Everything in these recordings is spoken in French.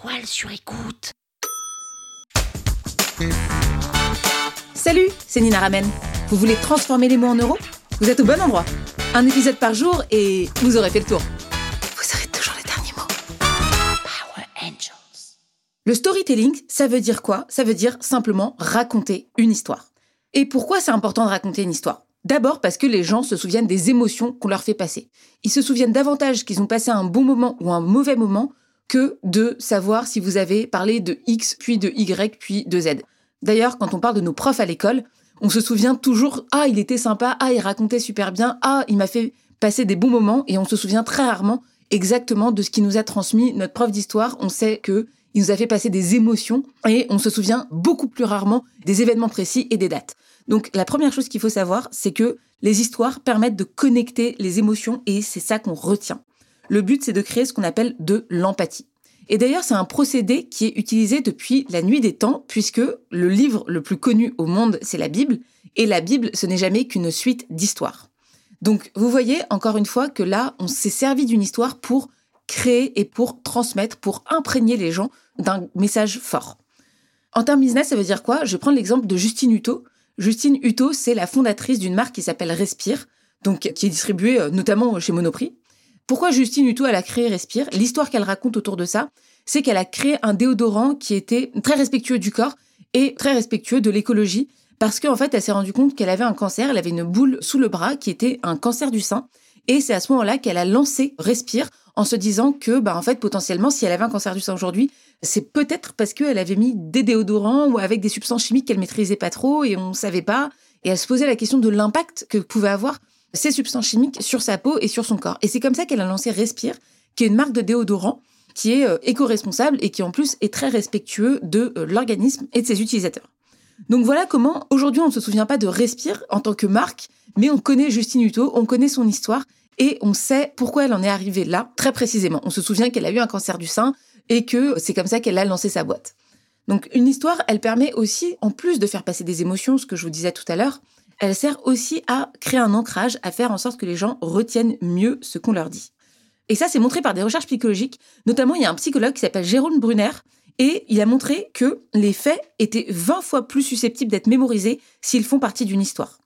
toile sur écoute. Salut, c'est Nina Ramen. Vous voulez transformer les mots en euros? Vous êtes au bon endroit. Un épisode par jour et vous aurez fait le tour. Vous aurez toujours les derniers mots. Power Angels. Le storytelling, ça veut dire quoi? Ça veut dire simplement raconter une histoire. Et pourquoi c'est important de raconter une histoire? D'abord parce que les gens se souviennent des émotions qu'on leur fait passer. Ils se souviennent davantage qu'ils ont passé un bon moment ou un mauvais moment que de savoir si vous avez parlé de X, puis de Y, puis de Z. D'ailleurs, quand on parle de nos profs à l'école, on se souvient toujours Ah, il était sympa, ah, il racontait super bien, ah, il m'a fait passer des bons moments, et on se souvient très rarement exactement de ce qui nous a transmis notre prof d'histoire. On sait que il nous a fait passer des émotions, et on se souvient beaucoup plus rarement des événements précis et des dates. Donc la première chose qu'il faut savoir, c'est que les histoires permettent de connecter les émotions, et c'est ça qu'on retient. Le but, c'est de créer ce qu'on appelle de l'empathie. Et d'ailleurs, c'est un procédé qui est utilisé depuis la nuit des temps, puisque le livre le plus connu au monde, c'est la Bible, et la Bible, ce n'est jamais qu'une suite d'histoires. Donc, vous voyez, encore une fois, que là, on s'est servi d'une histoire pour créer et pour transmettre, pour imprégner les gens d'un message fort. En termes business, ça veut dire quoi? Je prendre l'exemple de Justine Hutto. Justine Hutto, c'est la fondatrice d'une marque qui s'appelle Respire, qui est distribuée euh, notamment chez Monoprix. Pourquoi Justine Hutto, elle a créé Respire? L'histoire qu'elle raconte autour de ça, c'est qu'elle a créé un déodorant qui était très respectueux du corps et très respectueux de l'écologie parce qu'en fait, elle s'est rendue compte qu'elle avait un cancer, elle avait une boule sous le bras qui était un cancer du sein. Et c'est à ce moment-là qu'elle a lancé Respire en se disant que, bah, en fait, potentiellement, si elle avait un cancer du sein aujourd'hui, c'est peut-être parce qu'elle avait mis des déodorants ou avec des substances chimiques qu'elle maîtrisait pas trop et on savait pas. Et elle se posait la question de l'impact que pouvaient avoir ces substances chimiques sur sa peau et sur son corps. Et c'est comme ça qu'elle a lancé Respire, qui est une marque de déodorant qui est euh, éco-responsable et qui en plus est très respectueux de euh, l'organisme et de ses utilisateurs. Donc voilà comment aujourd'hui on ne se souvient pas de Respire en tant que marque, mais on connaît Justine Hutto, on connaît son histoire et on sait pourquoi elle en est arrivée là très précisément. On se souvient qu'elle a eu un cancer du sein et que c'est comme ça qu'elle a lancé sa boîte. Donc une histoire, elle permet aussi, en plus de faire passer des émotions, ce que je vous disais tout à l'heure, elle sert aussi à créer un ancrage, à faire en sorte que les gens retiennent mieux ce qu'on leur dit. Et ça, c'est montré par des recherches psychologiques. Notamment, il y a un psychologue qui s'appelle Jérôme Brunner, et il a montré que les faits étaient 20 fois plus susceptibles d'être mémorisés s'ils font partie d'une histoire.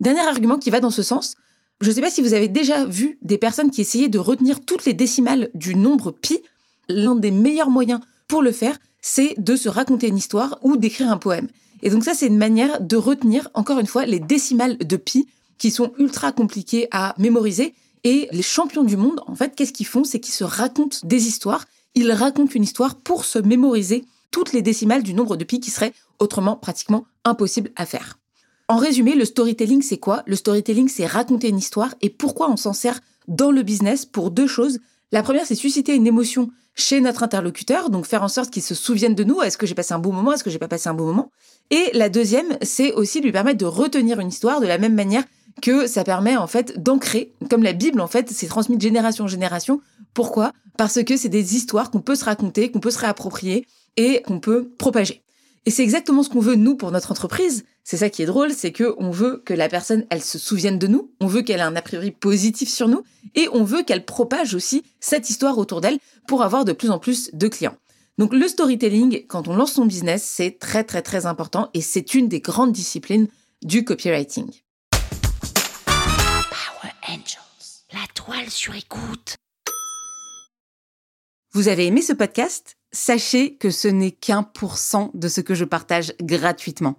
Dernier argument qui va dans ce sens, je ne sais pas si vous avez déjà vu des personnes qui essayaient de retenir toutes les décimales du nombre pi. L'un des meilleurs moyens pour le faire, c'est de se raconter une histoire ou d'écrire un poème. Et donc ça, c'est une manière de retenir, encore une fois, les décimales de pi qui sont ultra compliquées à mémoriser. Et les champions du monde, en fait, qu'est-ce qu'ils font? C'est qu'ils se racontent des histoires. Ils racontent une histoire pour se mémoriser toutes les décimales du nombre de pi qui serait autrement pratiquement impossible à faire. En résumé, le storytelling, c'est quoi? Le storytelling, c'est raconter une histoire. Et pourquoi on s'en sert dans le business Pour deux choses. La première, c'est susciter une émotion chez notre interlocuteur, donc faire en sorte qu'il se souvienne de nous. Est-ce que j'ai passé un bon moment? Est-ce que j'ai pas passé un bon moment? Et la deuxième, c'est aussi lui permettre de retenir une histoire de la même manière que ça permet en fait d'ancrer, comme la Bible en fait, c'est transmis de génération en génération. Pourquoi? Parce que c'est des histoires qu'on peut se raconter, qu'on peut se réapproprier et qu'on peut propager. Et c'est exactement ce qu'on veut nous pour notre entreprise. C'est ça qui est drôle, c'est que on veut que la personne elle se souvienne de nous, on veut qu'elle ait un a priori positif sur nous et on veut qu'elle propage aussi cette histoire autour d'elle pour avoir de plus en plus de clients. Donc le storytelling quand on lance son business, c'est très très très important et c'est une des grandes disciplines du copywriting. Power Angels. La toile sur écoute. Vous avez aimé ce podcast? Sachez que ce n'est qu'un pour cent de ce que je partage gratuitement.